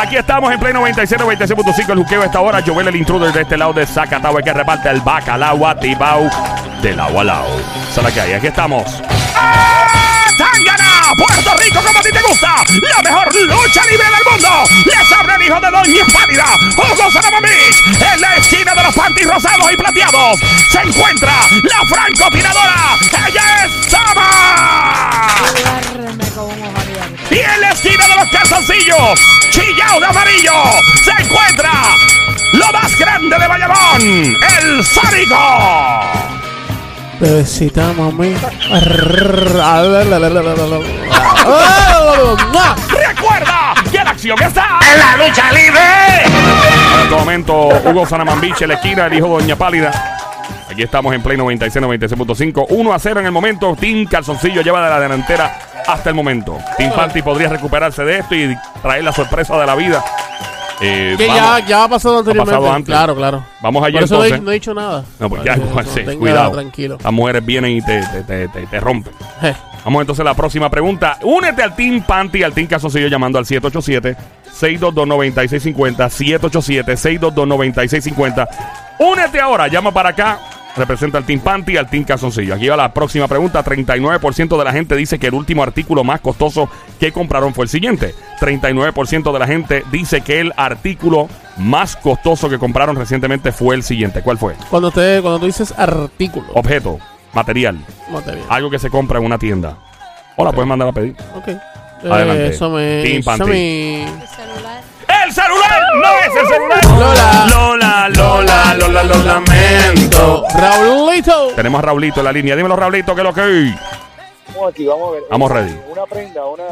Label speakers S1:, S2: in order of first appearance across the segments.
S1: Aquí estamos en Play 96, 96.5 el juqueo a esta hora. Joel el intruder de este lado de Zacatau que reparte el bacalao atibao del agua al lado. Esa es la que hay. Aquí estamos. ¡Ah! ¡Tangana! ¡Puerto Rico como a ti te gusta! ¡La mejor lucha libre del mundo! ¡Les abre el hijo de Doña Pálida! ¡Hugo Saramamich! En la esquina de los pantis rosados y plateados se encuentra la francotiradora. ¡Ella es Sama! Y en la esquina de los calzoncillos, chillao de amarillo, se encuentra lo más grande de Bayamón, el Sónico.
S2: Bebecita, mami.
S1: Recuerda que la acción está en la lucha libre. En este momento, Hugo Sanamambich en la esquina, el hijo de Doña Pálida. Aquí estamos en Play 96, 96.5. 1 a 0 en el momento. Team Calzoncillo lleva de la delantera hasta el momento. Team Panty podría recuperarse de esto y traer la sorpresa de la vida. Eh,
S2: Que ya,
S1: vamos.
S2: ya ha pasado anteriormente.
S1: pasado antes.
S2: Claro, claro.
S1: Vamos allá
S2: Por eso no he-
S1: entonces.
S2: no he dicho nada.
S1: No, pues ya, pues,
S2: lo
S1: sí,
S2: tenga
S1: cuidado.
S2: Tranquilo.
S1: Las mujeres vienen y te, te, te, te- rompen.
S2: Eh,
S1: Vamos entonces a la próxima pregunta. Únete al Team Panty, al Team Calzoncillo llamando al 787-622-9650. 787-622-9650. Únete ahora, llama para acá. Representa al Team Panty, al Team Calzoncillo. Aquí va la próxima pregunta. 39% de la gente dice que el último artículo más costoso que compraron fue el siguiente. 39% de la gente dice que el artículo más costoso que compraron recientemente fue el siguiente. ¿Cuál fue?
S2: Cuando, te, cuando tú dices artículo,
S1: Objeto, material,
S2: material.
S1: algo que se compra en una tienda. O la puedes mandar a pedir.
S2: Ok.
S1: Adelante.
S2: Eh, eso me.
S1: Team
S2: eso
S1: Panty.
S2: me-
S3: El celular.
S1: ¡El celular! ¡No es el celular!
S2: Lola.
S1: Lola, Lola, Lola, lo lamento.
S2: Raulito.
S1: Tenemos a Raulito en la línea. Dímelo, Raulito, ¿qué es lo que hay?
S4: Vamos aquí, vamos a ver.
S1: Vamos ready.
S4: Una prenda, una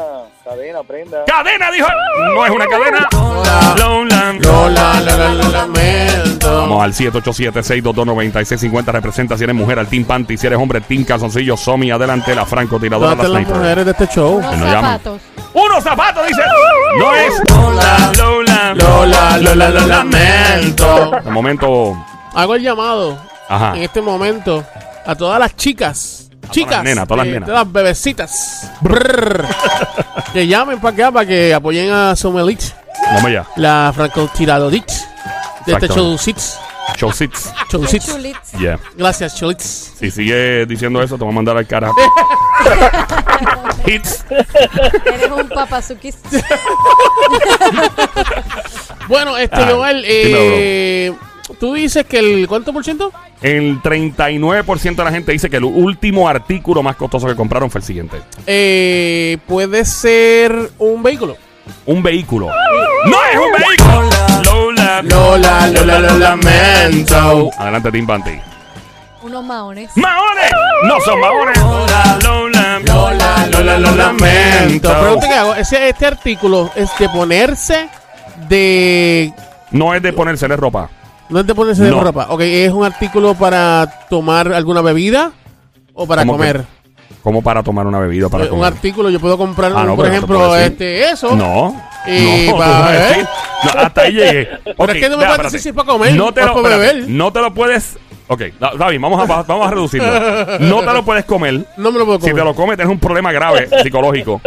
S4: cadena, prenda.
S1: ¡Cadena, dijo! No es una cadena.
S2: Lola.
S1: Lola.
S2: Lola, Lola, lo lamento.
S1: Vamos al 787-622-9650. Representa si eres mujer al Team Panty. Si eres hombre, Team Calzoncillo. Somi, adelante, la francotiradora,
S2: ¿Dónde
S1: la
S2: están las
S1: sniper.
S2: mujeres de este show?
S3: Unos
S1: nos
S3: zapatos.
S1: ¡Unos zapatos, dice! No es.
S2: Lola.
S1: Lola.
S2: Lola, Lola, lo lamento.
S1: De momento.
S2: Hago el llamado
S1: Ajá.
S2: en este momento a todas las chicas. Chicas,
S1: las nenas, a todas las
S2: eh,
S1: nenas.
S2: todas las bebecitas. Brrr. que llamen para acá para que apoyen a Somelich,
S1: Vamos allá.
S2: la francotiradorich de este.
S1: Show
S3: chulits.
S1: Yeah.
S2: Gracias, Cholits.
S1: Si sigue diciendo eso, te voy a mandar al cara. Hits.
S3: Eres un papazuquis.
S2: Bueno, este,
S1: Ah,
S2: Joel, eh, tú dices que el. ¿Cuánto por ciento?
S1: El 39% de la gente dice que el último artículo más costoso que compraron fue el siguiente.
S2: Eh, puede ser un vehículo.
S1: Un vehículo. ¡No es un vehículo! Lola.
S2: Lola, Lola, lo lamento.
S1: Adelante, Team Panty.
S3: Unos maones.
S1: ¡Maones! ¡No son maones! Lola, Lola.
S2: Lola, Lola, lo lamento. Pregunta que hago: ese, este artículo es de ponerse de.
S1: No es de ponérsele ropa.
S2: No es de ponerse de
S1: No.
S2: ropa. Ok, ¿es un artículo para tomar alguna bebida o para
S1: ¿Cómo que?
S2: comer?
S1: Como para tomar una bebida para
S2: Eh, un
S1: comer.
S2: artículo, yo puedo comprar,
S1: Ah, no,
S2: por
S1: pero te
S2: ejemplo, este, eso.
S1: No.
S2: Y
S1: no,
S2: para
S1: no, hasta ahí llegué. Ok,
S2: es que no me decir si es para comer
S1: No te lo,
S2: para
S1: espérate,
S2: beber.
S1: No te lo puedes. Ok, da- está bien, vamos a, vamos a reducirlo. No te lo puedes comer.
S2: No me lo puedo
S1: Si
S2: comer.
S1: te lo comes, tienes un problema grave psicológico.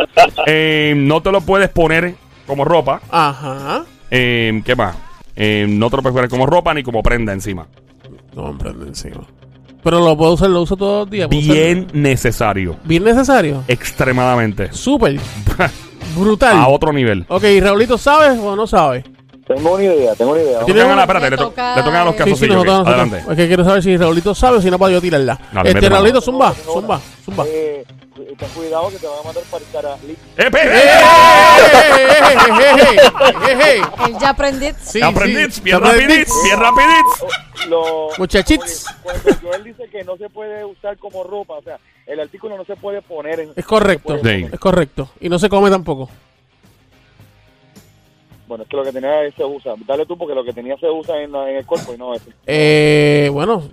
S1: Eh, no te lo puedes poner como ropa.
S2: Ajá.
S1: Eh, ¿Qué más? Eh, no te lo puedes poner como ropa ni como prenda encima.
S2: No me prende encima. Pero lo puedo usar, lo uso todos los días. ¿puedo
S1: Bien
S2: usarlo?
S1: necesario.
S2: Bien necesario.
S1: Extremadamente.
S2: Súper. Brutal.
S1: A otro nivel.
S2: Ok, Raulito, ¿sabes o no sabe?
S4: Tengo una idea, tengo una idea.
S1: Le
S2: ¿Tiene
S1: tocan a la-
S2: una-
S1: espérate, le,
S3: Le
S1: to-
S3: toca-
S1: le tocan a los
S3: Sí,
S2: Sí, sí,
S1: calzoncillos.
S2: nosotros,
S1: ok,
S2: nosotros.
S1: Adelante.
S2: Es que quiero saber si Raulito sabe o si no para yo tirarla.
S1: Dale,
S2: este, Raulito, zumba, zumba, zumba.
S4: Eh, ten cuidado que te van a mandar para el cara. Li-
S1: ¡Eh, pe-
S2: ¡Eh, eh, eh, eh, eh, eh!
S3: El ya aprendí.
S2: Sí, sí.
S1: bien rapidits, bien rapidits.
S4: Lo,
S2: Muchachitos.
S4: Cuando Joel dice que no se puede usar como ropa, o sea, el artículo no se puede poner en...
S2: Es correcto. Es correcto. Y no se come tampoco.
S4: Bueno, es que lo que tenía se usa. Dale tú porque lo que tenía se usa en, la- en el cuerpo y no ese.
S2: Eh, bueno,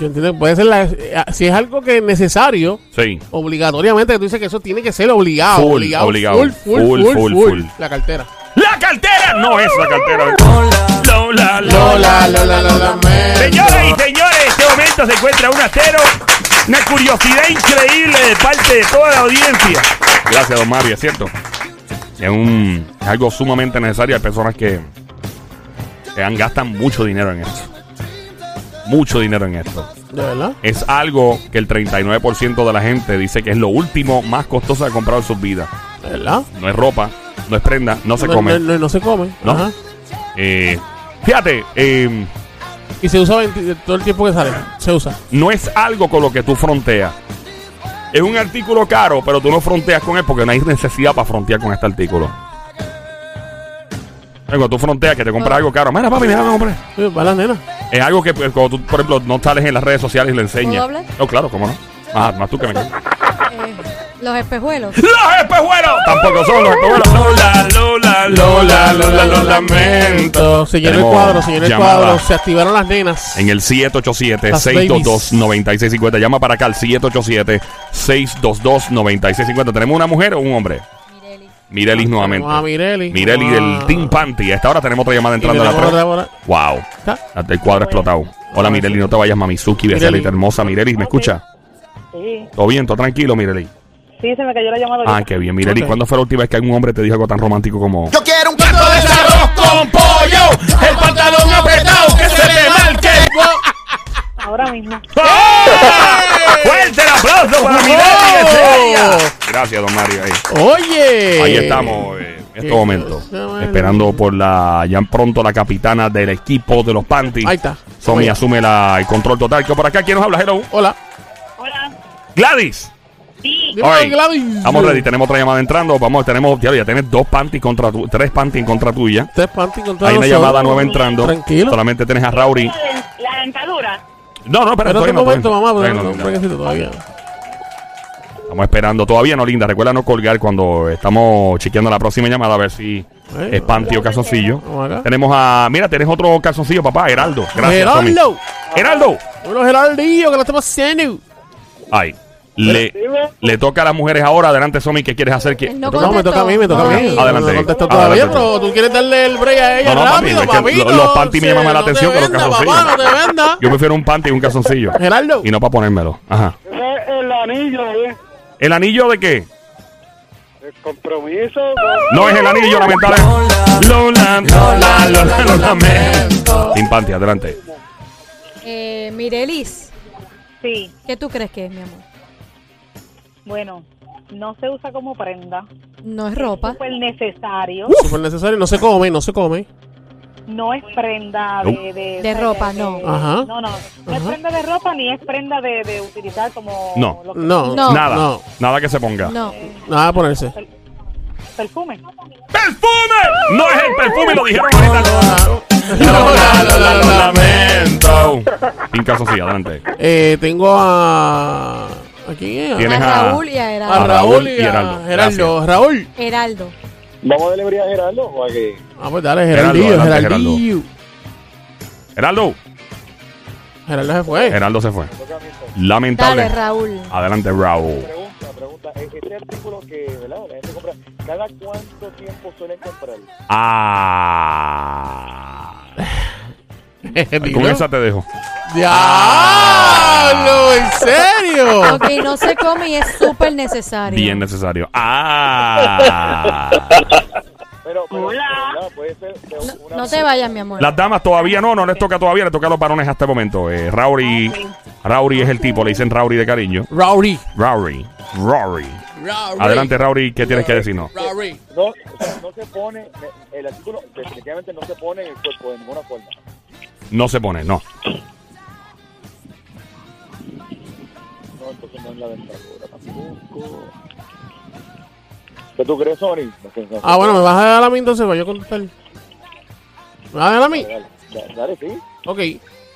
S2: yo entiendo que puede ser la, eh, si es algo que es necesario,
S1: Sí.
S2: obligatoriamente tú dices que eso tiene que ser obligado,
S1: Full,
S2: obligado,
S1: obligado.
S2: full, full,
S1: Full,
S2: full,
S1: full,
S2: full,
S1: full.
S2: la cartera.
S1: La cartera no es la cartera. Lola,
S2: Lola, Lola, Lola,
S1: Señoras y señores, en este momento se encuentra un astero. Una curiosidad increíble de parte de toda la audiencia. Gracias, don Mario, es cierto. Es, un, es algo sumamente necesario. Hay personas que, que gastan mucho dinero en esto. Mucho dinero en esto.
S2: ¿De verdad?
S1: Es algo que el 39% de la gente dice que es lo último más costoso que ha comprado en sus vidas.
S2: ¿De verdad?
S1: No es ropa, no es prenda, no se
S2: No,
S1: come.
S2: No, no- no se come.
S1: ¿No?
S2: Ajá.
S1: Eh, fíjate, eh,
S2: Y se usa 20 todo el tiempo que sale. Se usa.
S1: no es algo con lo que tú fronteas. Es un artículo caro, pero tú no fronteas con él porque no hay necesidad para frontear con este artículo. Cuando tú fronteas que te compras algo caro, mira papi, mira, me compré.
S2: Sí, Va la nena.
S1: Es algo que pues, cuando tú, por ejemplo, no sales en las redes sociales y le enseñas.
S3: ¿Puedo hablar?
S1: No, claro, cómo no. Ah, más tú que me
S3: Eh, los espejuelos.
S1: ¡Los espejuelos! Tampoco son los espejuelos. Lola, Lola, Lola, Lola, lo lamento.
S2: Se llenó el
S1: Tenemos
S2: cuadro, se llenó el
S1: llamada
S2: cuadro. Se activaron las nenas.
S1: En el
S2: Las
S1: 787-622-9650. Llama para acá al 787-622-9650. ¿Tenemos una mujer o un hombre?
S3: Mireli.
S1: Mirelis nuevamente.
S2: Ah, Mireli.
S1: Mireli del. Team Panty. A esta hora tenemos otra llamada entrando a la
S2: tenemos
S1: 3.
S2: otra hora.
S1: Wow. El cuadro explotado. Hola Mireli, no te vayas, Mamizuki,
S2: Mireli.
S1: becerrita hermosa. Mireli, ¿me escucha?
S5: Sí,
S1: ¿Todo bien? ¿Todo tranquilo, Mireli?
S5: sí, se me cayó la llamada.
S1: Ah, qué bien. Mireli. ¿cuándo fue la última vez que algún hombre te dijo algo tan romántico como...
S6: Yo quiero un plato de arroz con pollo, el pantalón apretado, que se le marque.
S5: Ahora mismo.
S1: ¡Fuerte el aplauso para Mireli! Gracias, don Mario. ahí.
S2: Oye.
S1: Ahí estamos eh, en este momento. Esperando por la ya pronto la capitana del equipo de los Panty.
S2: Ahí está.
S1: Somi
S2: Oye.
S1: asume la, el control total. Que por acá, ¿quién nos habla? Hello.
S2: Hola.
S5: Hola.
S1: Gladys.
S5: Sí.
S1: Right.
S2: Gladys.
S1: Estamos ready. Tenemos otra llamada entrando. Vamos, tenemos, ya, ya tienes dos panty contra tu, tres panty en contra tuya.
S2: Tres panty contra
S1: Hay una llamada nueva entrando.
S2: Tranquilo.
S1: Solamente tienes a Rauri.
S5: La dentadura.
S1: No, no, espera,
S2: Pero
S1: todavía
S2: un
S1: no,
S2: momento,
S1: todavía no.
S2: mamá.
S1: Todavía no, linda.
S2: brequecito todavía.
S1: Estamos esperando. Todavía no, linda. Recuerda no colgar cuando estamos chequeando la próxima llamada a ver si es panty o calzoncillo. Tenemos a. Mira, tenés otro calzoncillo, papá. Heraldo. Gracias, Somi.
S2: Geraldo.
S1: Heraldo.
S2: Bueno, Geraldillo, que lo estamos haciendo.
S1: Ay. Le, le toca a las mujeres ahora. Adelante, Somi. ¿Qué quieres hacer? ¿Qué-
S3: no?
S2: No, me toca a mí, me toca a mí.
S1: Adelante.
S2: No contestó
S1: Adelante.
S2: todavía, pero tú quieres darle el break a ella
S1: No, no, papi,
S2: rápido,
S1: es que
S2: papito.
S1: lo- los panty me llaman más la
S2: no te
S1: atención que los calzoncillos.
S2: papá, no te venda.
S1: Yo prefiero un panty y un calzoncillo.
S2: Geraldo.
S1: Y no para ponérmelo. Ajá.
S4: Ese es el anillo, ¿eh?
S1: ¿El anillo de qué?
S4: El compromiso.
S1: No es el anillo, lamentable. Lola, Lola, Lola, lo lamento. Adelante.
S3: Eh, Mirelis,
S5: Sí.
S3: ¿qué tú crees que es, mi amor?
S5: Bueno, no se usa como prenda.
S3: No es ropa.
S5: Súper necesario.
S2: Súper necesario. No se come, no se come.
S5: No es prenda
S1: No.
S5: de... De,
S3: De ropa, no.
S2: Ajá.
S5: No, no. No es prenda de ropa ni es prenda de, de utilizar como...
S1: No.
S5: lo que-
S2: No.
S3: No.
S1: Nada.
S2: No.
S1: Nada que se ponga.
S3: No.
S2: Nada de ponerse.
S5: Perfume.
S1: ¡Perfume! No es el perfume, lo dijeron lamento. Sin calzoncillo, adelante.
S2: Eh, tengo a. ¿A quién es?
S1: Tienes
S3: A Raúl y a Heraldo.
S1: a
S2: Raúl y a. Geraldo. Raúl.
S3: Heraldo.
S4: Vamos a celebrar a Gerardo o a que
S2: Ah, pues dale,
S1: Geraldo,
S2: Geraldillo,
S1: adelante,
S2: Geraldillo.
S1: Heraldo.
S2: Geraldo se fue.
S1: Heraldo se fue. Lamentable.
S3: Dale, Raúl.
S1: Adelante, Raúl.
S4: Pregunta, pregunta. e- Este artículo que, ¿verdad? La gente compra, ¿cada cuánto tiempo suelen comprar?
S1: Ah. Con esa te dejo.
S2: ¡Diablo! ¿En serio?
S3: Ok, no se come y es súper necesario.
S1: Bien necesario. Ah.
S4: Pero, pero
S5: Hola.
S4: ¿verdad? Puede ser de una
S3: No te vayas, mi amor.
S1: Las damas todavía no, no les toca todavía, le toca a los varones hasta el momento. Eh, Rauri, Rauri es el tipo, le dicen Rauri de cariño.
S2: Rauri.
S1: Rauri, Rauri. Adelante, Rauri, ¿qué tienes que decirnos?
S2: Rauri.
S4: No, o sea, no se pone, el artículo definitivamente no se pone en el cuerpo de ninguna forma.
S1: No se pone, no.
S4: No, es la dentadura tampoco. ¿Qué tú crees, Sony?
S2: Ah, bueno, me vas a dar a mí entonces para yo contestar. ¿Me vas a dar a mí?
S4: Dale, dale, dale, sí.
S2: Ok.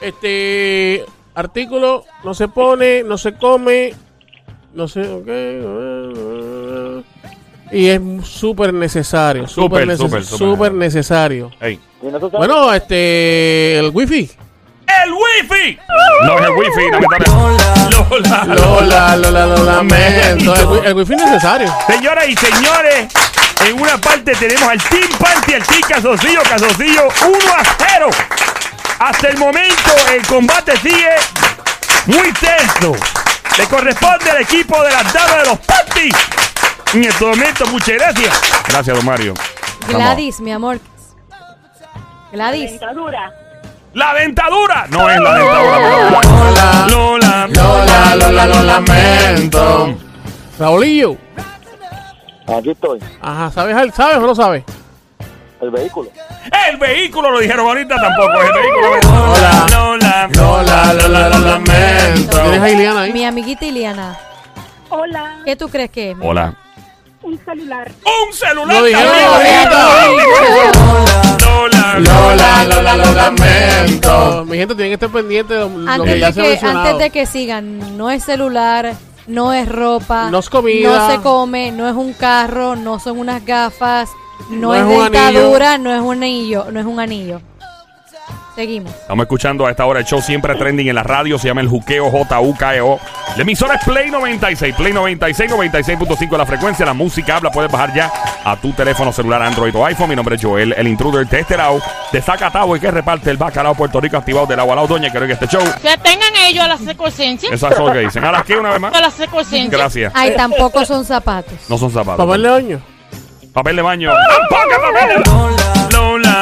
S2: Este artículo no se pone, no se come, no sé, ok. Y es súper necesario.
S1: Súper,
S2: Súper
S1: súper,
S2: neces-
S1: súper
S2: súper necesario. Bueno, este. El wifi.
S1: ¡El wifi! No es el wifi, lamentable. Lola.
S2: Lola, Lola, lo lamento. El, el wifi es necesario.
S1: Señoras y señores, en una parte tenemos al Team Panty, al Team Casoncillo, Casoncillo 1 a 0. Hasta el momento el combate sigue muy tenso. Le corresponde al equipo de las damas de los Panty. en este momento. Muchas gracias. Gracias, don Mario. Vamos.
S3: Gladys, mi amor. Gladys.
S5: Dentadura.
S1: La dentadura. No es la dentadura.
S2: Lola,
S1: Lola.
S2: Lola, Lola, lo lamento. Raulillo.
S4: Aquí estoy.
S2: Ajá, ¿sabes, ¿sabes o no sabes?
S4: El vehículo.
S1: El vehículo, lo dijeron ahorita tampoco. El vehículo.
S2: Lola.
S1: Lola.
S2: Lola, Lola, lo lamento. ¿Tienes a Iliana ahí?
S3: Mi amiguita Iliana.
S5: Hola.
S3: ¿Qué tú crees que es?
S1: Hola.
S5: Un celular.
S1: Un celular.
S2: Lo dijeron ahorita.
S1: Lola.
S2: Lola, Lola, lo lamento. Mi gente tiene que estar pendiente de lo
S3: Antes
S2: que ya
S3: de
S2: se
S3: que,
S2: mencionado.
S3: antes de que sigan, no es celular, no es ropa,
S2: No es comida.
S3: no se come, no es un carro, no son unas gafas, no,
S2: No
S3: es,
S2: es un
S3: dentadura, no es un anillo, no es un anillo. Seguimos.
S1: Estamos escuchando a esta hora el show siempre trending en la radio. Se llama el Juqueo J-U-K-E-O. La emisora es Play 96. Play 96, 96.5 la frecuencia. La música habla. Puedes bajar ya a tu teléfono celular, Android o iPhone. Mi nombre es Joel, el intruder de este lado, de Zacatau y que reparte el bacalao Puerto Rico activado del agua. Doña, quiero que este show.
S7: Que tengan ellos a la secuencia.
S1: Eso es lo que dicen. ¿Ahora qué una vez más?
S7: A la secuencia.
S1: Gracias.
S3: Ay, tampoco son zapatos.
S1: No son zapatos.
S2: Papel de baño.
S1: Papel de baño. ¡Tampoco papel de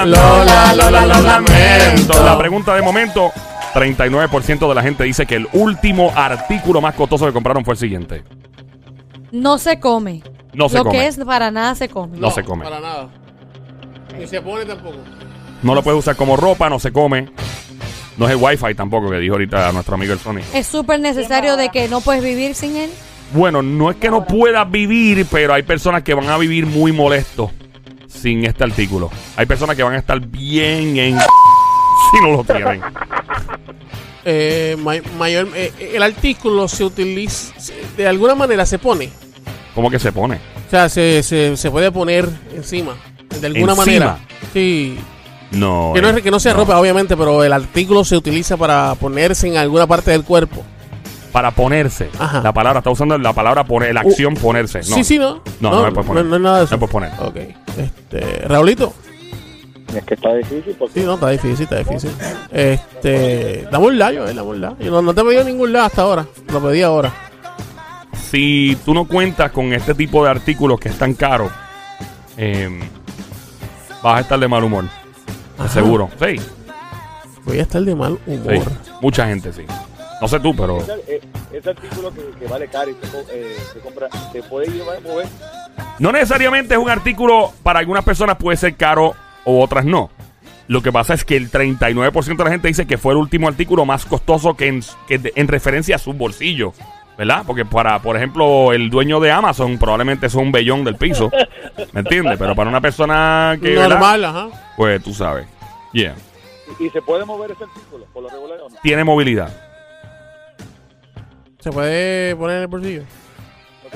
S1: Lola.
S2: Lola, Lola, lo lamento.
S1: La pregunta de momento. 39% de la gente dice que el último artículo más costoso que compraron fue el siguiente.
S3: No se come.
S1: No se
S3: Lo
S1: come.
S3: que es para nada se come.
S1: No se come.
S2: Para nada. Ni se pone tampoco.
S1: No lo puedes usar como ropa, no se come. No es el wifi tampoco que dijo ahorita nuestro amigo el Sony.
S3: Es súper necesario de que no puedes vivir sin él.
S1: Bueno, no es que no puedas vivir, pero hay personas que van a vivir muy molestos sin este artículo. Hay personas que van a estar bien en... si no lo tienen.
S2: Eh, may- mayor, eh, el artículo se utiliza, se- de alguna manera se pone.
S1: ¿Cómo que se pone?
S2: O sea, se, se, se puede poner encima. De alguna
S1: ¿Encima?
S2: manera. Sí.
S1: No.
S2: Que no,
S1: eh,
S2: que no sea ropa, obviamente, pero el artículo se utiliza para ponerse en alguna parte del cuerpo.
S1: Para ponerse.
S2: Ajá.
S1: La palabra, está usando la palabra poner, la acción ponerse. No.
S2: Sí, sí, ¿no?
S1: No, no me puedes poner.
S2: No, no es nada de eso.
S1: No puedes poner.
S2: Ok. Este, Raulito.
S4: Es que está difícil porque
S2: Sí, no, está difícil, está difícil. Este, dame un la, Joel, dame un la. Yo no, no te he pedido ningún la hasta ahora. Lo pedí ahora.
S1: Si tú no cuentas con este tipo de artículos que es tan caro, eh, vas a estar de mal humor.
S2: Ajá.
S1: seguro. Sí,
S2: Voy a estar de mal
S1: sí.
S2: humor.
S1: Mucha gente sí. No sé tú, pero
S4: ese, eh, ese artículo que, que vale caro y se, co- eh, se compra, se puede llevar mover.
S1: no necesariamente es un artículo para algunas personas puede ser caro o otras no. Lo que pasa es que el 39% de la gente dice que fue el último artículo más costoso que en, que de- en referencia a su bolsillo. ¿Verdad? Porque para, por ejemplo, el dueño de Amazon probablemente es un bellón del piso. ¿Me entiendes? Pero para una persona que... ¿verdad?
S2: Normal, ajá.
S1: Pues tú sabes. Yeah.
S4: Y, y se puede mover ese artículo, por lo regular o no.
S1: Tiene movilidad.
S2: Se puede poner en el bolsillo.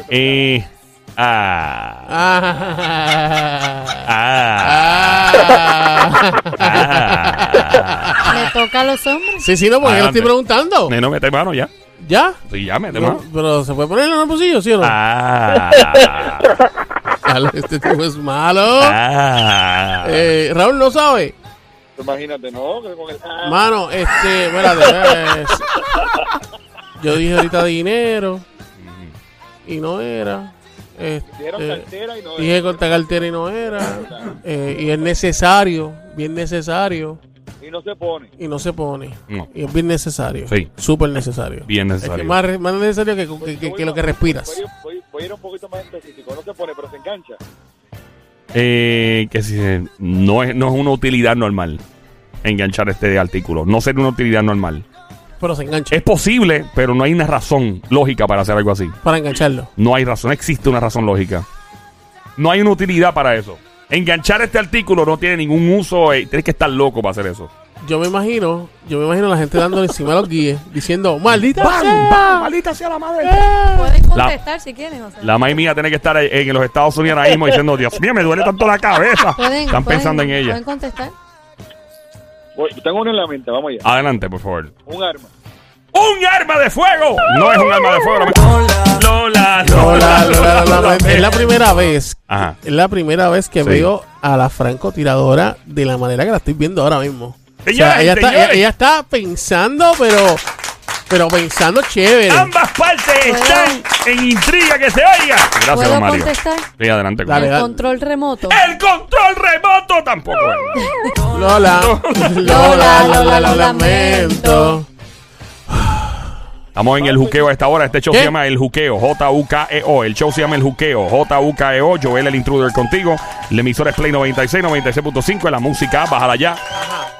S1: Eh, ah,
S2: Ah.
S1: ah,
S2: Ah.
S3: Le toca a los hombres.
S2: Sí, sí, no, porque yo
S1: Adelante.
S2: estoy preguntando.
S1: no mete mano ya.
S2: ¿Ya?
S1: Sí, ya mete
S2: No,
S1: mano.
S2: pero se puede poner en el bolsillo, ¿sí o no?
S1: Ah,
S2: Este tipo es malo.
S1: ah.
S2: Eh, Raúl no sabe.
S4: Imagínate, ¿no? Que con el, ah,
S2: Mano, este, espérate. Eh, yo dije ahorita dinero. Y no era. Este,
S4: cartera y no
S2: dije corta cartera y no era. Eh, y es necesario, bien necesario.
S4: y no se pone.
S2: Y no se pone.
S1: No.
S2: Y es bien necesario.
S1: Sí.
S2: Súper necesario.
S1: Bien
S2: Es que
S1: necesario.
S2: más, re- más necesario que, que- que- que lo que respiras.
S4: Voy, voy- voy a ir un poquito más específico. No se pone, pero se engancha.
S1: Eh, que si no es, no es una utilidad normal enganchar este artículo. No sería una utilidad normal.
S2: Pero se engancha.
S1: Es posible, pero no hay una razón lógica para hacer algo así.
S2: Para engancharlo.
S1: No hay razón, no existe una razón lógica. No hay una utilidad para eso. Enganchar este artículo no tiene ningún uso. eh, tienes que estar loco para hacer eso.
S2: Yo me imagino, yo me imagino a la gente dándole encima a los guíes, diciendo, maldita
S1: ¡Bam!
S2: sea".
S1: ¡Bam! ¡Maldita sea la madre!
S3: Pueden contestar si quieren. O sea.
S1: La madre mía tiene que estar en en los Estados Unidos ahora mismo diciendo, Dios mío, me duele tanto la cabeza.
S3: Pueden,
S1: Están
S3: pueden-
S1: pensando en ella.
S3: Pueden contestar.
S4: Voy- tengo uno en la mente, vamos allá.
S1: Adelante, por favor.
S4: Un arma.
S1: ¡Un arma de fuego! No es un arma de fuego. Lola, Lola,
S2: Lola, Lola, Lola, Es la primera vez,
S1: Ajá.
S2: es la primera vez que
S1: Sí.
S2: veo a la francotiradora de la manera que la estoy viendo ahora mismo. O sea, ella, está,
S1: señores.
S2: ella, ella está pensando, pero Pero pensando chévere.
S1: Ambas partes
S3: ¿Puedo?
S1: están en intriga que se oiga. Gracias,
S3: ¿Puedo
S1: Mario.
S3: contestar?
S1: Sí, adelante.
S2: Dale,
S3: El
S2: dale.
S3: control remoto.
S1: El control remoto tampoco.
S2: Lola.
S3: Lola, Lola, lo lamento.
S1: Estamos en el juqueo a esta hora. Este show
S2: ¿Qué?
S1: se llama El Juqueo, J-U-K-E-O. E El show se llama El Juqueo, J-U-K-E-O. E Joel el Intruder contigo. La emisora es Play 96, 96.5. La música, bájala ya.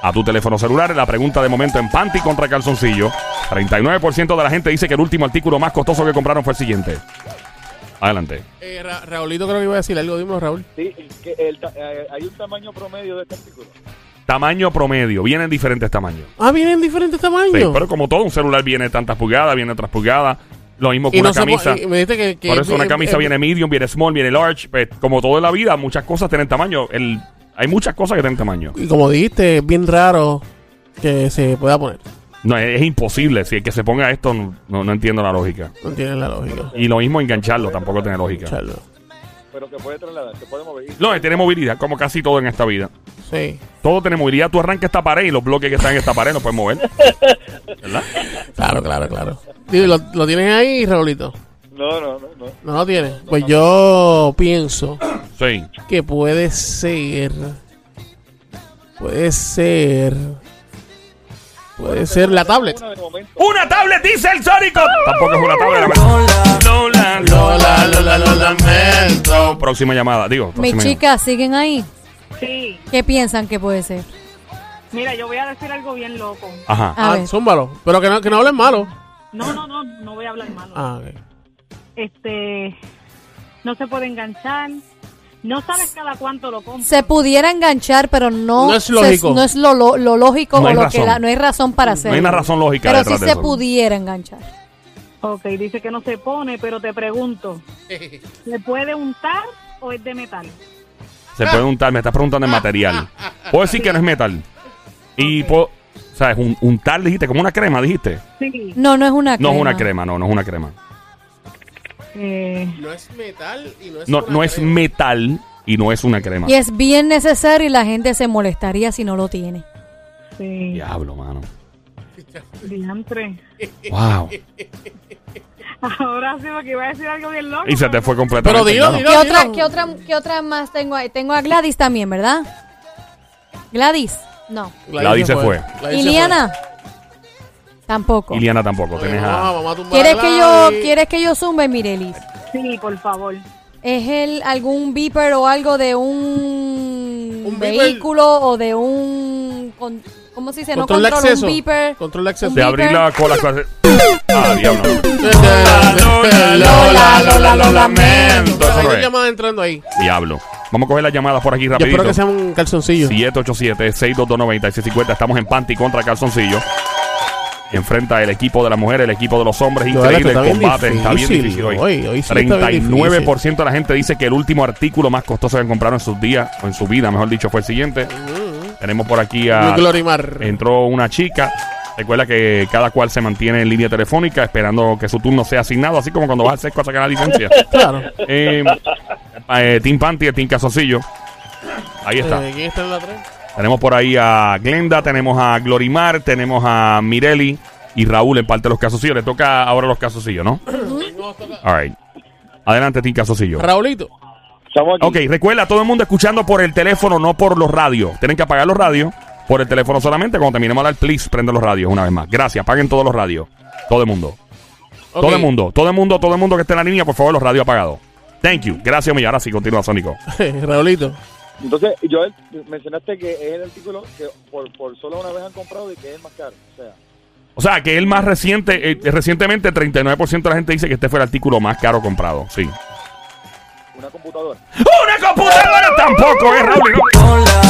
S1: A tu teléfono celular. La pregunta de momento en panty contra calzoncillo. 39% de la gente dice que el último artículo más costoso que compraron fue el siguiente. Adelante.
S2: Eh, Ra- Raulito creo que iba a decir algo. Dímelo, Raúl.
S4: Sí, que el ta- eh, hay un tamaño promedio de este artículo.
S1: Tamaño promedio. Vienen diferentes tamaños.
S2: Ah, vienen diferentes tamaños.
S1: Sí, pero como todo, un celular viene tantas pulgadas, viene otras pulgadas. Lo mismo que
S2: y
S1: una
S2: no
S1: camisa.
S2: me dijiste que, que
S1: Por eso una camisa
S2: eh,
S1: viene medium, viene small, viene large. Pues, como todo en la vida, muchas cosas tienen tamaño. El, hay muchas cosas que tienen tamaño.
S2: Y como dijiste, es bien raro que se pueda poner.
S1: No, es, es imposible. Si el que se ponga esto, no, no, entiendo la lógica.
S2: No tiene la lógica.
S1: Y lo mismo engancharlo, tampoco tiene lógica.
S2: Charlo.
S4: Pero se puede trasladar, se puede mover.
S1: No, tiene movilidad, como casi todo en esta vida.
S2: Sí.
S1: Todo tiene movilidad. Tú arrancas esta pared y los bloques que están en esta pared no puedes mover. ¿Verdad?
S2: Claro, claro, claro. Dime, ¿Lo, lo tienes ahí, Raulito?
S4: No, no, no, no.
S2: No lo tienes. Pues yo pienso
S1: Sí.
S2: que puede ser. Puede ser. Puede ser la tablet.
S4: Una de momento.
S1: ¡Una tablet, dice el Sónico! Tampoco es una tablet. Lola,
S2: Lola, Lola, lo lamento.
S1: Próxima llamada, digo.
S3: Mis
S1: próxima
S3: chicas siguen ahí.
S5: Sí,
S3: ¿Qué piensan que puede ser?
S5: mira, yo voy a decir algo bien loco.
S1: Ajá.
S3: A
S2: Ah,
S3: ver.
S2: zúmbalo. Pero que no, que no hablen malo.
S5: No, no, no, no voy a hablar malo.
S2: Ah, ok.
S5: Este, no se puede enganchar. No sabes cada cuánto lo compras.
S3: Se pudiera enganchar, pero no,
S2: No es
S3: se-
S2: lógico.
S3: no es lo, lo- lo lógico
S1: No
S3: o
S1: hay
S3: lo
S1: razón.
S3: que la- no hay razón para hacerlo.
S1: No hay una razón lógica
S3: Pero sí
S1: de
S3: se
S1: eso.
S3: pudiera enganchar.
S5: Ok, dice que no se pone, pero te pregunto, ¿se puede untar o es de metal?
S1: Se puede untar, me estás preguntando el material. Puedo decir que no es metal. Y
S5: Ok.
S1: puedo, ¿sabes? Un, untar, dijiste, como una crema, dijiste.
S5: Sí.
S3: No, no es una
S1: No
S3: crema.
S1: es una crema, no, no es una crema.
S5: Eh,
S2: No es metal y no es
S1: No,
S2: una
S1: no es
S2: crema.
S1: metal y no es una crema.
S3: Y es bien necesario y la gente se molestaría si no lo tiene.
S5: sí.
S1: Diablo, mano.
S5: Diantre.
S1: Wow.
S5: Ahora sí, porque iba a decir algo bien loco.
S1: Y se te fue completamente.
S2: Pero dilo, dilo.
S3: ¿Qué otra, qué, otra, ¿Qué otra más tengo ahí? Tengo a Gladys también, ¿verdad? Gladys. No.
S1: Gladys se fue.
S2: Gladys se
S3: Iliana. Tampoco.
S1: Iliana tampoco. a-
S3: ¿Quieres que yo. ¿Quieres que yo zumbe, Mirelis?
S5: Sí, por favor.
S3: ¿Es el algún beeper o algo de un,
S2: Un beeper.
S3: vehículo o de un... con- ¿Cómo se dice?
S2: Control
S3: no
S2: de
S3: control,
S2: acceso.
S3: un beeper.
S2: Control de acceso.
S1: de abrir la cola. Ah, diablo.
S2: Lola, Lola, lo
S1: lamento.
S2: Hay llamadas entrando ahí.
S1: Diablo. Vamos a coger las llamadas por aquí
S2: Yo
S1: rapidito.
S2: espero que sean un calzoncillo.
S1: 787-622-9650. Estamos en Panty contra Calzoncillo. Enfrenta el equipo de la mujer, el equipo de los hombres. Increíble el combate. Está bien
S2: difícil.
S1: hoy.
S2: Hoy- hoy sí está bien
S1: 39% de la gente dice que el último artículo más costoso que han comprado en sus días, o en su vida, mejor dicho, fue el siguiente. Tenemos por aquí a.
S2: Glorimar.
S1: Entró una chica. Recuerda que cada cual se mantiene en línea telefónica esperando que su turno sea asignado, así como cuando vas al sexo a sacar la licencia.
S2: Claro.
S1: eh, eh, Team Panty, Team Calzoncillo. Ahí está.
S2: Eh, ¿Quién está en la 3?
S1: Tenemos por ahí a Glenda, tenemos a Glorimar, tenemos a Mireli y Raúl en parte de los casosillos. Le toca ahora los casosillos, ¿no? All right. Adelante, Team Casosillo.
S2: Raulito.
S1: Ok, recuerda, todo el mundo escuchando por el teléfono, no por los radios. Tienen que apagar los radios por el teléfono solamente. Cuando terminemos de hablar, please, prende los radios una vez más. Gracias, apaguen todos los radios. Todo el mundo. Todo el mundo, todo el mundo, todo el mundo que esté en la línea, por favor, los radios apagados. Thank you. Gracias, mi. Ahora sí, continúa, Sónico.
S2: Raulito.
S4: Entonces, Joel, mencionaste que es el artículo que por, por solo una vez han comprado y que es el más caro. O sea,
S1: O sea, que el más reciente, eh, recientemente 39% de la gente dice que este fue el artículo más caro comprado. Sí.
S4: Una computadora.
S1: ¡Una computadora tampoco, eh, Raúl!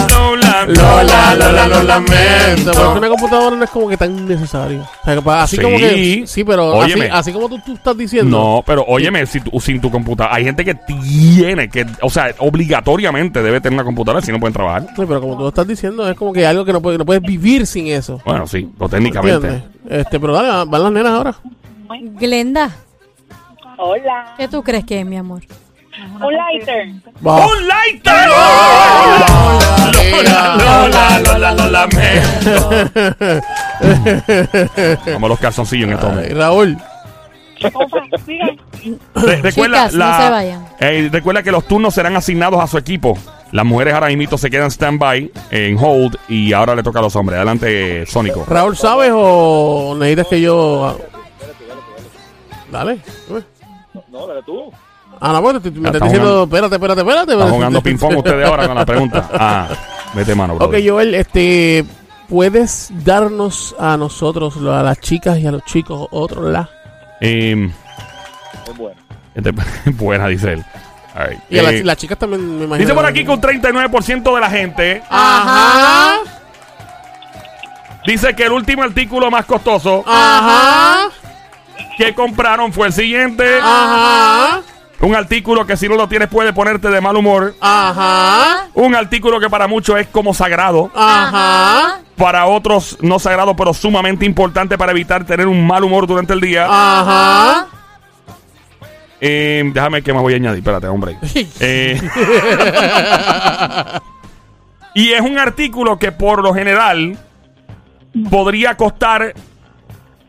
S1: Lola,
S2: Lola, Lola, lo lamento. Porque una computadora no es como que tan necesario. O sea, que así
S1: Sí.
S2: como que. Sí, pero así,
S1: Óyeme.
S2: así como tú, tú estás diciendo.
S1: No, pero óyeme, si tú- sin tu computadora, hay gente que tiene que, o sea, obligatoriamente debe tener una computadora si no pueden trabajar.
S2: Sí, pero como tú estás diciendo, es como que algo que no, puede- no puedes vivir sin eso.
S1: Bueno, sí, o técnicamente.
S2: ¿Entiendes? Este, pero dale, van las nenas ahora.
S3: Glenda,
S5: Hola.
S3: ¿qué tú crees que es, mi amor?
S5: Un lighter.
S2: Va.
S1: ¡Un lighter!
S2: amiga.
S1: Lola, Lola, lo lamento. Vamos a los calzoncillos en este
S2: Ay,
S1: momento.
S2: Raúl.
S1: Re- recuerda,
S3: Chicas, no se vayan.
S1: eh, recuerda que los turnos serán asignados a su equipo. Las mujeres ahora mismo se quedan stand-by, en hold, y ahora le toca a los hombres. Adelante, Sónico.
S2: Raúl, ¿sabes o necesitas que yo.? Dale.
S4: No, dale tú.
S2: Ah, no, pues te, me estás
S1: está
S2: diciendo,
S1: jugando.
S2: espérate, espérate, espérate.
S1: Están jugando ping-pong ustedes ahora con la pregunta. Ah, vete mano, bro.
S2: Ok, Joel, este, ¿puedes darnos a nosotros, a las chicas y a los chicos, otro la?
S1: Eh,
S4: Es bueno.
S1: este- buena, dice él. All right.
S2: Y a las,
S1: Eh,
S2: las chicas también me imagino.
S1: dice por aquí que un 39% de la gente
S2: Ajá.
S1: dice que el último artículo más costoso
S2: Ajá.
S1: que compraron fue el siguiente.
S2: Ajá.
S1: Un artículo que si no lo tienes puede ponerte de mal humor.
S2: Ajá.
S1: Un artículo que para muchos es como sagrado.
S2: Ajá.
S1: Para otros no sagrado, pero sumamente importante para evitar tener un mal humor durante el día.
S2: Ajá.
S1: Eh, déjame que me voy a añadir. Espérate, hombre. Eh, y es un artículo que por lo general podría costar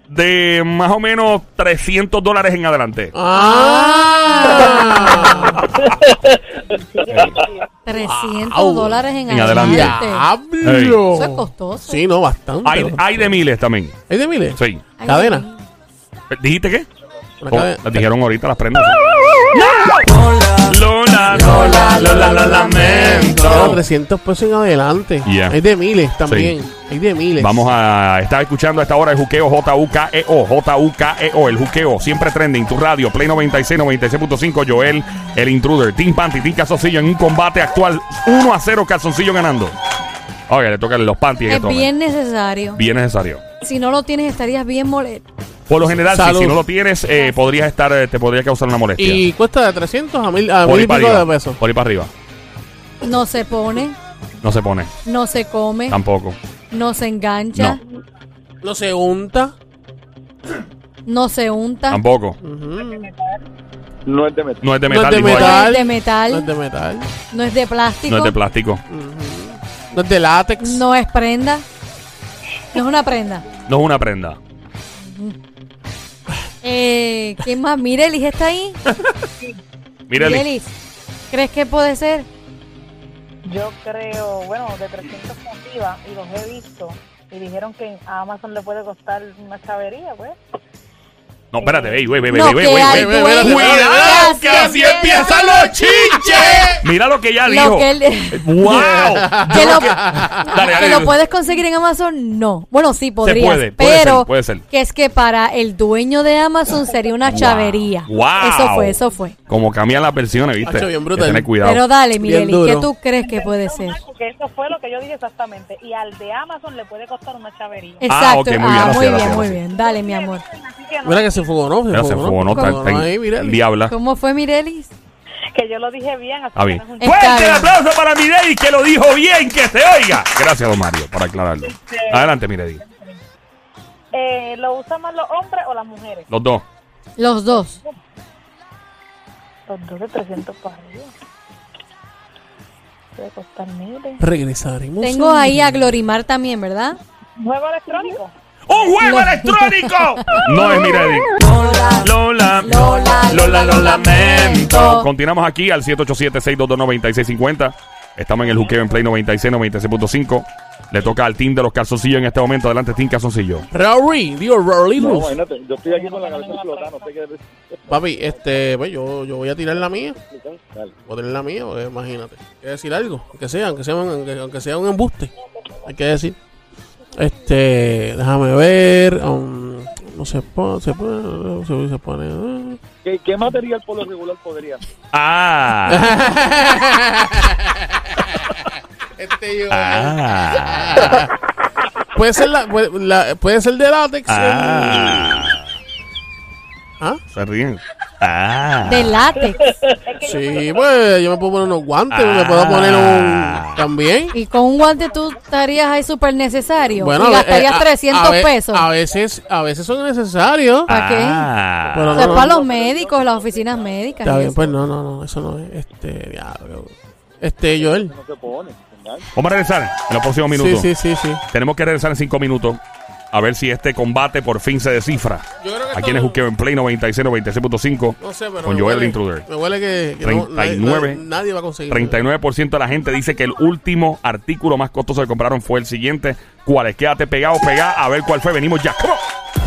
S1: de más o menos 300 dólares en adelante.
S2: Ah.
S3: 300
S2: Au.
S3: dólares en,
S1: En adelante.
S3: adelante.
S2: Diablo.
S3: Eso es costoso.
S2: Sí, no, bastante.
S1: Hay, hay de miles también.
S2: ¿Hay de miles?
S1: Sí.
S3: Ay,
S2: Cadena.
S1: ¿Dijiste qué?
S2: Una
S1: Oh,
S2: cadena.
S1: las dijeron ahorita las prendas. Lola, Lola, Lola, lo lamento.
S2: 300 pesos en adelante.
S1: Yeah.
S2: Hay de miles también. Hay de miles.
S1: Vamos a estar escuchando a esta hora el juqueo J-U-K-E-O, J-U-K-E-O, el juqueo, siempre trending, tu radio, Play 96, 96.5, Joel, el intruder, Team Panty, Team Calzoncillo en un combate actual 1 a 0, Calzoncillo ganando. Oye, le tocan los panties
S3: Es bien necesario.
S1: Bien necesario.
S3: Si no lo tienes, estarías bien molesto.
S1: Por lo general, si,
S2: Salud.
S1: si no lo tienes, eh, podrías estar, eh, te podría causar una molestia.
S2: Y cuesta de 300 a mil, a
S1: por
S2: mil y de pesos.
S1: Por ahí para arriba.
S3: No se pone,
S1: No se pone.
S3: no se come,
S1: Tampoco.
S3: no se engancha,
S1: No.
S2: No se unta.
S3: no se unta,
S1: Tampoco.
S4: No es de metal.
S1: No es de
S2: No es
S1: metal.
S2: de
S1: dijo él.
S3: no
S2: metal.
S3: es de
S2: No
S3: metal,
S2: es de metal.
S3: no es de plástico,
S1: No es de plástico.
S2: No es de látex.
S3: no es prenda, no es una prenda.
S1: No es una prenda.
S3: Eh, ¿Quién más? Mirelis está ahí.
S1: Mira, Eli.
S3: Mirelis, ¿crees que puede ser?
S5: Yo creo, bueno, de 300 para arriba y los he visto y dijeron que a Amazon le puede costar una chavería, pues.
S1: No, espérate, wey,
S3: que
S1: wey,
S3: hay
S1: wey.
S2: wey,
S3: dueños
S1: Cuidado,
S3: que
S1: así empiezan los chinches. Mira lo que ella dijo.
S3: Lo que él-
S1: ¡Wow!
S3: que lo,
S1: Dale,
S3: que
S1: dale.
S3: lo puedes conseguir en Amazon, no. Bueno, sí, podrías.
S1: puede, puede
S3: pero
S1: ser, puede ser.
S3: que es que para el dueño de Amazon sería una chavería.
S1: Wow.
S3: Eso fue, eso fue.
S1: Como cambian las versiones, ¿viste?
S2: Bien brutal.
S1: tener cuidado.
S3: Pero dale, Mireli, ¿qué tú crees que puede ser?
S5: Porque eso fue lo que yo dije exactamente. Y al de Amazon le puede costar una chavería.
S3: Exacto.
S1: ok, muy bien,
S3: ah,
S1: gracias,
S3: muy bien,
S1: gracias,
S3: muy bien. Dale, mi amor.
S2: Mira que se fugó, ¿no?
S1: Ya se fue, ¿no? Está, está en-
S2: ahí, mira.
S1: Diabla.
S3: ¿Cómo fue, Mirelis?
S5: que yo lo dije bien. Así
S1: bien.
S5: no es un
S1: Fuerte el aplauso para Miredi que lo dijo bien, que se oiga. Gracias, don Mario, por aclararlo. Adelante, Miredi.
S5: Eh, ¿Lo usan más los hombres o las mujeres?
S1: Los dos.
S3: Los dos.
S5: Los dos de 300 para arriba. Puede costar miles.
S2: Regresaremos.
S3: Tengo ahí a Glorimar también, ¿verdad?
S5: ¿Juego electrónico?
S1: ¡Un juego
S3: Lo-
S1: electrónico! no es Miredi. Lola,
S3: Lola,
S1: Lola, lo lamento. Continuamos aquí al 787-622-9650. Estamos en el juqueo en Play 96, 96.5. Le toca al team de los calzoncillos en este momento. Adelante, Team Calzoncillo.
S2: Raúl, digo, Raúl.
S4: No, imagínate, yo estoy aquí con la cabeza explotada, no sé qué decir.
S2: Papi, este, pues yo, yo voy a tirar la mía.
S4: Dale.
S2: Voy a tirar la mía, porque imagínate. Hay que decir algo, aunque sea, aunque sea, un- aunque, aunque sea un embuste. Hay que decir. Este, déjame ver. um, no se pone, se pone, no se, se pone. eh.
S4: ¿Qué, ¿Qué material por lo regular podría?
S1: Ah.
S2: Este yo.
S1: ah.
S2: Puede ser la, puede, la- puede ser de látex.
S1: Ah.
S2: ¿Ah?
S1: Se ríen. Ah.
S3: De látex.
S2: Sí, pues yo me puedo poner unos guantes, me puedo poner
S1: Ah.
S2: un también.
S3: Y con un guante tú estarías ahí súper necesario.
S2: Bueno,
S3: y
S2: a ve-
S3: gastarías
S2: eh, a-
S3: 300
S2: a ve-
S3: pesos.
S2: A veces, a veces son necesarios.
S3: ¿Para qué?
S1: Ah.
S2: Pero
S3: Eso es
S2: no,
S3: para
S2: no.
S3: los médicos, las oficinas médicas.
S2: Está bien,
S3: eso.
S2: pues no, no, no, eso no es, este, diablo. Este, Joel.
S4: No se pone.
S1: Vamos a regresar en los próximos
S2: Sí,
S1: minutos.
S2: sí, sí, sí.
S1: Tenemos que regresar en cinco minutos a ver si este combate por fin se descifra.
S2: Yo creo que
S1: Aquí en el Juqueo en Play 96, 96.5
S2: No sé, pero
S1: con Joel
S2: huele-
S1: Intruder.
S2: Me huele que, que no- nadie,
S1: 39.
S2: va a conseguir.
S1: 39% de la gente dice que el último artículo más costoso que compraron fue el siguiente. ¿Cuál es? Quédate pegado, pegado, a ver cuál fue. Venimos ya. ¡Come on!